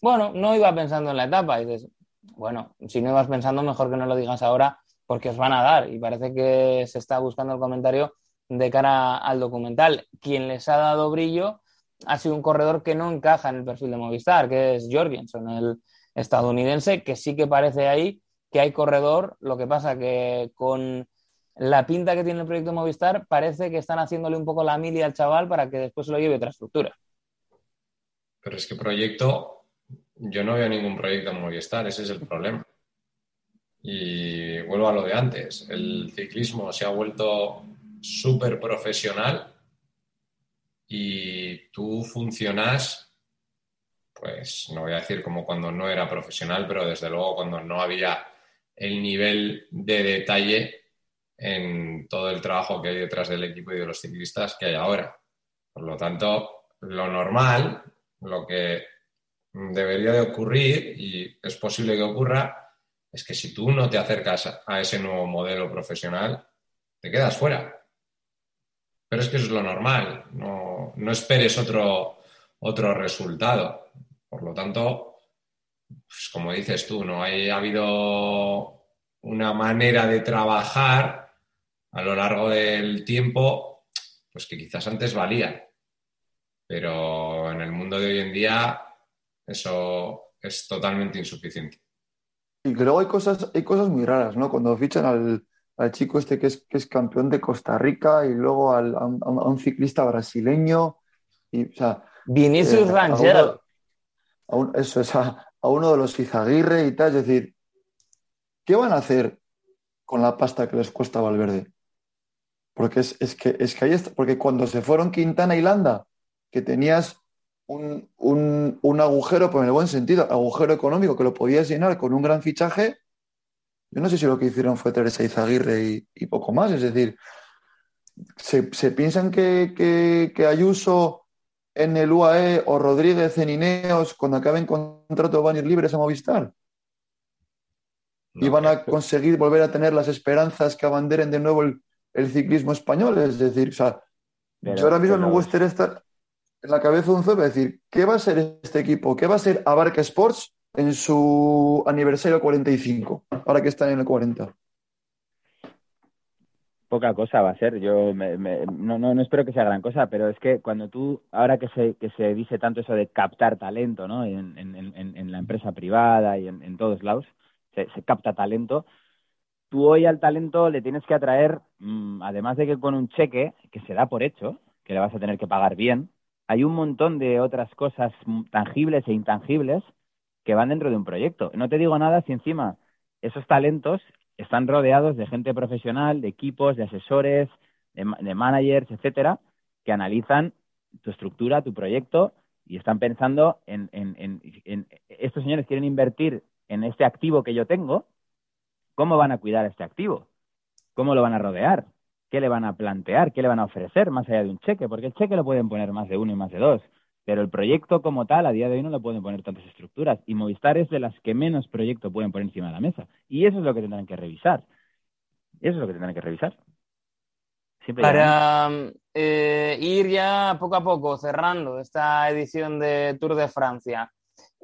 Bueno, no iba pensando en la etapa. Y dices, bueno, si no ibas pensando, mejor que no lo digas ahora porque os van a dar. Y parece que se está buscando el comentario de cara al documental. Quien les ha dado brillo ha sido un corredor que no encaja en el perfil de Movistar, que es Jorgensen, el estadounidense, que sí que parece ahí que hay corredor. Lo que pasa que con la pinta que tiene el proyecto Movistar, parece que están haciéndole un poco la milia al chaval para que después se lo lleve otra estructura. Pero es que proyecto, yo no veo ningún proyecto Movistar, ese es el problema. Y vuelvo a lo de antes, el ciclismo se ha vuelto súper profesional y tú funcionas, pues no voy a decir como cuando no era profesional, pero desde luego cuando no había el nivel de detalle en todo el trabajo que hay detrás del equipo y de los ciclistas que hay ahora. Por lo tanto, lo normal, lo que debería de ocurrir, y es posible que ocurra, es que si tú no te acercas a ese nuevo modelo profesional, te quedas fuera. Pero es que eso es lo normal, no, esperes otro, otro resultado. Por lo tanto, pues como dices tú, no hay, ha habido una manera de trabajar a lo largo del tiempo, pues que quizás antes valía. Pero en el mundo de hoy en día eso es totalmente insuficiente. Y que luego hay cosas, hay cosas muy raras, ¿no? Cuando fichan al, chico este que es, que es campeón de Costa Rica y luego al, a, un, ciclista brasileño. Y, o Vinicius eh, eso es, a, uno de los Izaguirre y tal. Es decir, ¿qué van a hacer con la pasta que les cuesta Valverde? Porque es, que, es que ahí está, porque cuando se fueron Quintana y Landa, que tenías un, agujero, pues en el buen sentido, agujero económico que lo podías llenar con un gran fichaje, yo no sé si lo que hicieron fue Teresa Izaguirre y, poco más. Es decir, se, piensan que, Ayuso en el UAE o Rodríguez en Ineos, cuando acaben contrato, van a ir libres a Movistar. y van a conseguir volver a tener las esperanzas que abanderen de nuevo el, el ciclismo español. Es decir, o sea, yo ahora mismo me gustaría estar en la cabeza de un zoom, decir, ¿qué va a ser este equipo? ¿Qué va a ser Abarca Sports en su aniversario 45? Ahora que están en el 40. Poca cosa va a ser, yo no, no, espero que sea gran cosa, pero es que cuando tú, ahora que se, que se dice tanto eso de captar talento, ¿no? En, en, la empresa privada y en, todos lados, se capta talento, tú hoy al talento le tienes que atraer, mm, además de que con un cheque, que se da por hecho, que le vas a tener que pagar bien, hay un montón de otras cosas tangibles e intangibles que van dentro de un proyecto. No te digo nada si encima esos talentos están rodeados de gente profesional, de equipos, de asesores, de, managers, etcétera, que analizan tu estructura, tu proyecto y están pensando en, en, estos señores quieren invertir en este activo que yo tengo ¿Cómo van a cuidar este activo? ¿Cómo lo van a rodear? ¿Qué le van a plantear? ¿Qué le van a ofrecer más allá de un cheque? Porque el cheque lo pueden poner más de uno y más de dos. Pero el proyecto como tal, a día de hoy no lo pueden poner tantas estructuras. Y Movistar es de las que menos proyecto pueden poner encima de la mesa. Y eso es lo que tendrán que revisar. Eso es lo que tendrán que revisar. Para eh, ir ya poco a poco cerrando esta edición de Tour de Francia,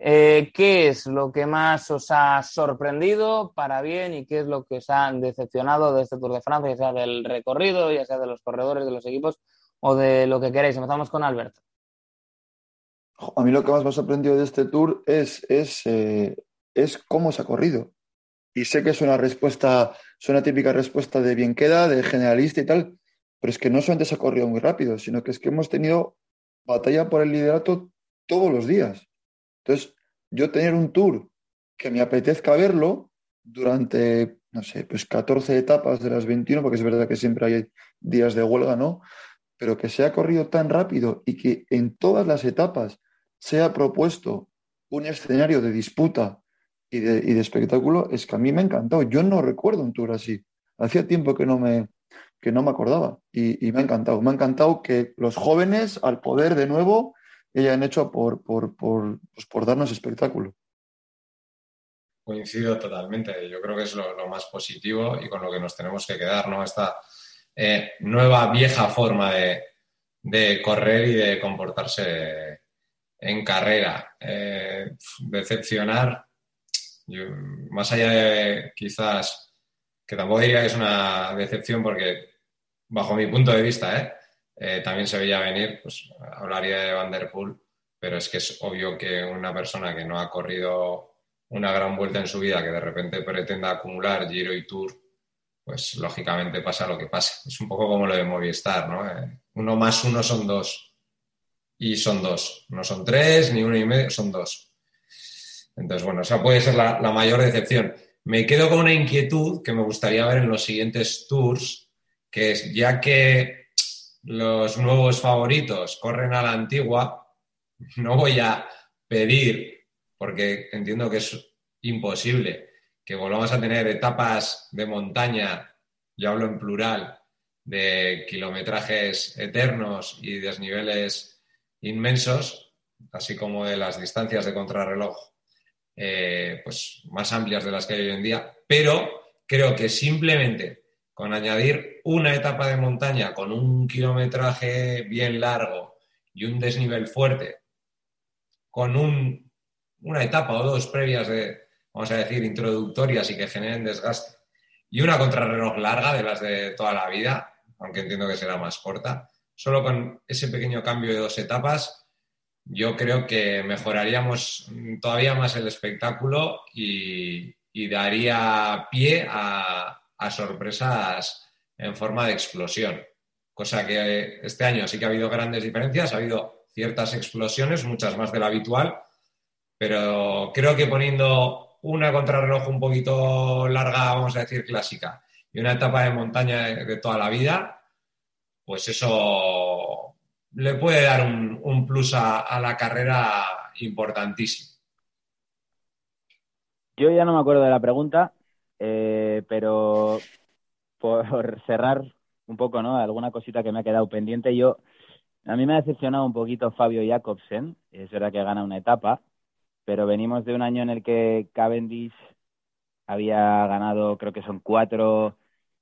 eh, ¿Qué es lo que más os ha sorprendido para bien y qué es lo que os ha decepcionado de este Tour de Francia, ya sea del recorrido, ya sea de los corredores, de los equipos o de lo que queréis? Empezamos con Albert. A mí lo que más me ha sorprendido de este Tour es, es, eh, es cómo se ha corrido. Y sé que es una respuesta, es una típica respuesta de bien queda, de generalista y tal, pero es que no solamente se ha corrido muy rápido, sino que es que hemos tenido batalla por el liderato todos los días. Entonces, yo tener un tour que me apetezca verlo durante, no sé, pues 14 etapas de las 21, porque es verdad que siempre hay días de huelga, ¿no? Pero que se ha corrido tan rápido y que en todas las etapas se ha propuesto un escenario de disputa y de, y de espectáculo, es que a mí me ha encantado. Yo no recuerdo un tour así. Hacía tiempo que no me, que no me acordaba. Y, me ha encantado. Me ha encantado que los jóvenes, al poder de nuevo, hayan hecho por, por, por, pues por darnos espectáculo. Coincido totalmente. Yo creo que es lo, más positivo y con lo que nos tenemos que quedar, ¿no? Esta eh, nueva, vieja forma de, de, correr y de comportarse en carrera. Eh, decepcionar, más allá de quizás, que tampoco diría que es una decepción porque bajo mi punto de vista, ¿eh? Eh, también se veía venir, pues hablaría de Van Der Poel, pero es que es obvio que una persona que no ha corrido una gran vuelta en su vida, que de repente pretenda acumular Giro y Tour, pues lógicamente pasa lo que pasa. Es un poco como lo de Movistar, ¿no? Eh, uno más uno son dos. Y son dos. No son tres, ni uno y medio, son dos. Entonces, bueno, esa puede ser la mayor decepción. Me quedo con una inquietud que me gustaría ver en los siguientes tours, que es ya que los nuevos favoritos corren a la antigua, no voy a pedir, porque entiendo que es imposible, que volvamos a tener etapas de montaña, yo hablo en plural, de kilometrajes eternos y desniveles inmensos, así como de las distancias de contrarreloj eh, pues más amplias de las que hay hoy en día, pero creo que simplemente con añadir una etapa de montaña con un kilometraje bien largo y un desnivel fuerte, con una etapa o dos previas de, vamos a decir, introductorias y que generen desgaste, y una contrarreloj larga de las de toda la vida, aunque entiendo que será más corta, solo con ese pequeño cambio de dos etapas, yo creo que mejoraríamos todavía más el espectáculo y daría pie a, a sorpresas en forma de explosión. Cosa que este año sí que ha habido grandes diferencias, ha habido ciertas explosiones, muchas más de lo habitual, pero creo que poniendo una contrarreloj un poquito larga, vamos a decir clásica, y una etapa de montaña de, toda la vida, pues eso le puede dar un, plus a, la carrera importantísimo. Yo ya no me acuerdo de la pregunta, eh, pero por cerrar un poco, ¿no? Alguna cosita que me ha quedado pendiente. Yo, a mí me ha decepcionado un poquito Fabio Jacobsen. Es verdad que gana una etapa, pero venimos de un año en el que Cavendish había ganado, creo que son cuatro,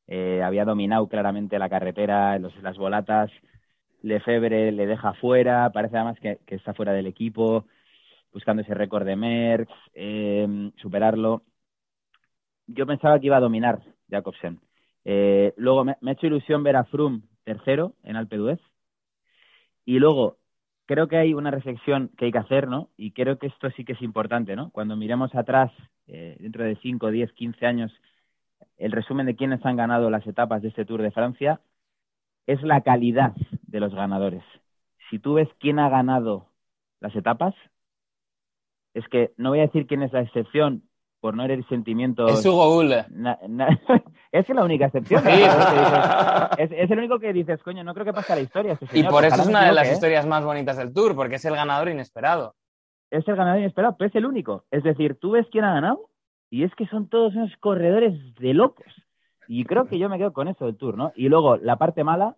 eh, había dominado claramente la carretera, las volatas. Lefebvre le deja fuera, parece además que, está fuera del equipo, buscando ese récord de Merckx, eh, superarlo yo pensaba que iba a dominar Jacobsen. Eh, luego me, ha hecho ilusión ver a Froome tercero en Alpe d'Huez. Y luego creo que hay una reflexión que hay que hacer, ¿no? Y creo que esto sí que es importante, ¿no? Cuando miremos atrás, eh, dentro de 5, 10, 15 años, el resumen de quiénes han ganado las etapas de este Tour de Francia es la calidad de los ganadores. Si tú ves quién ha ganado las etapas, es que no voy a decir quién es la excepción, por no herir sentimientos. Es Hugo Ule. es la única excepción. es, el único que dices, coño, no creo que pase la historia. Este y por eso es una de las ¿eh? historias más bonitas del Tour, porque es el ganador inesperado. Es el ganador inesperado, pero es el único. Es decir, tú ves quién ha ganado y es que son todos unos corredores de locos. Y creo que yo me quedo con eso del Tour, ¿no? Y luego, la parte mala,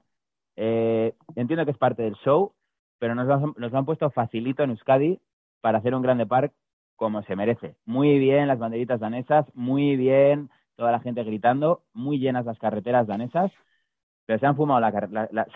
eh, entiendo que es parte del show, pero nos lo, han puesto facilito en Euskadi para hacer un grande park como se merece. Muy bien las banderitas danesas, muy bien toda la gente gritando, muy llenas las carreteras danesas, pero se han fumado, la,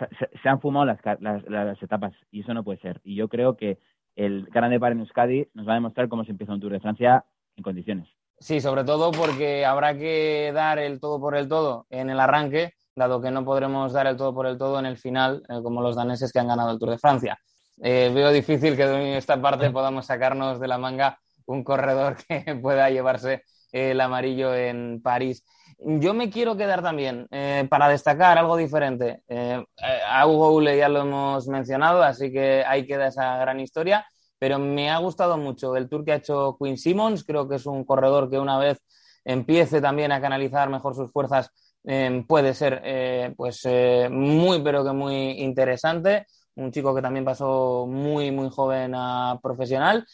se, han fumado las, las, etapas y eso no puede ser. Y yo creo que el Grande Par en Euskadi nos va a demostrar cómo se empieza un Tour de Francia en condiciones. Sí, sobre todo porque habrá que dar el todo por el todo en el arranque, dado que no podremos dar el todo por el todo en el final, eh, como los daneses que han ganado el Tour de Francia. Eh, veo difícil que en esta parte podamos sacarnos de la manga un corredor que pueda llevarse el amarillo en París. Yo me quiero quedar también eh, para destacar algo diferente. A Hugo ya lo hemos mencionado, así que ahí queda esa gran historia. Pero me ha gustado mucho el tour que ha hecho Quinn Simmons. Creo que es un corredor que una vez empiece también a canalizar mejor sus fuerzas eh, puede ser pues muy pero que muy interesante. Un chico que también pasó muy muy joven a profesional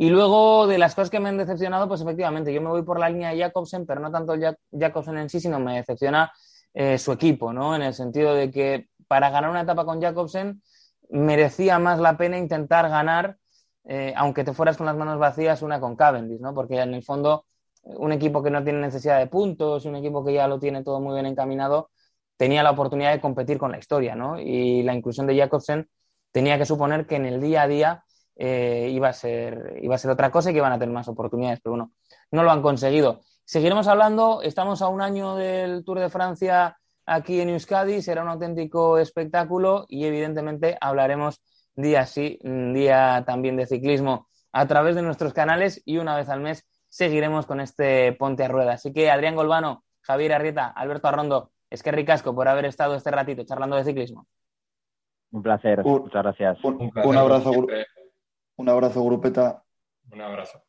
y luego de las cosas que me han decepcionado, pues efectivamente, yo me voy por la línea de Jacobsen, pero no tanto Jacobsen en sí, sino me decepciona eh, su equipo, ¿no? En el sentido de que para ganar una etapa con Jacobsen merecía más la pena intentar ganar, eh, aunque te fueras con las manos vacías, una con Cavendish, ¿no? Porque en el fondo, un equipo que no tiene necesidad de puntos, un equipo que ya lo tiene todo muy bien encaminado, tenía la oportunidad de competir con la historia, ¿no? Y la inclusión de Jacobsen tenía que suponer que en el día a día eh, iba, a ser, iba a ser otra cosa y que iban a tener más oportunidades, pero bueno, no lo han conseguido. Seguiremos hablando, estamos a un año del Tour de Francia aquí en Euskadi, será un auténtico espectáculo y evidentemente hablaremos día sí, día también de ciclismo a través de nuestros canales y una vez al mes seguiremos con este Ponte a Rueda. Así que Adrián Golbano, Javier Arrieta, Alberto Arrondo, es que ricasco por haber estado este ratito charlando de ciclismo. Un placer, muchas gracias. Un, abrazo, un abrazo, grupeta. Un abrazo.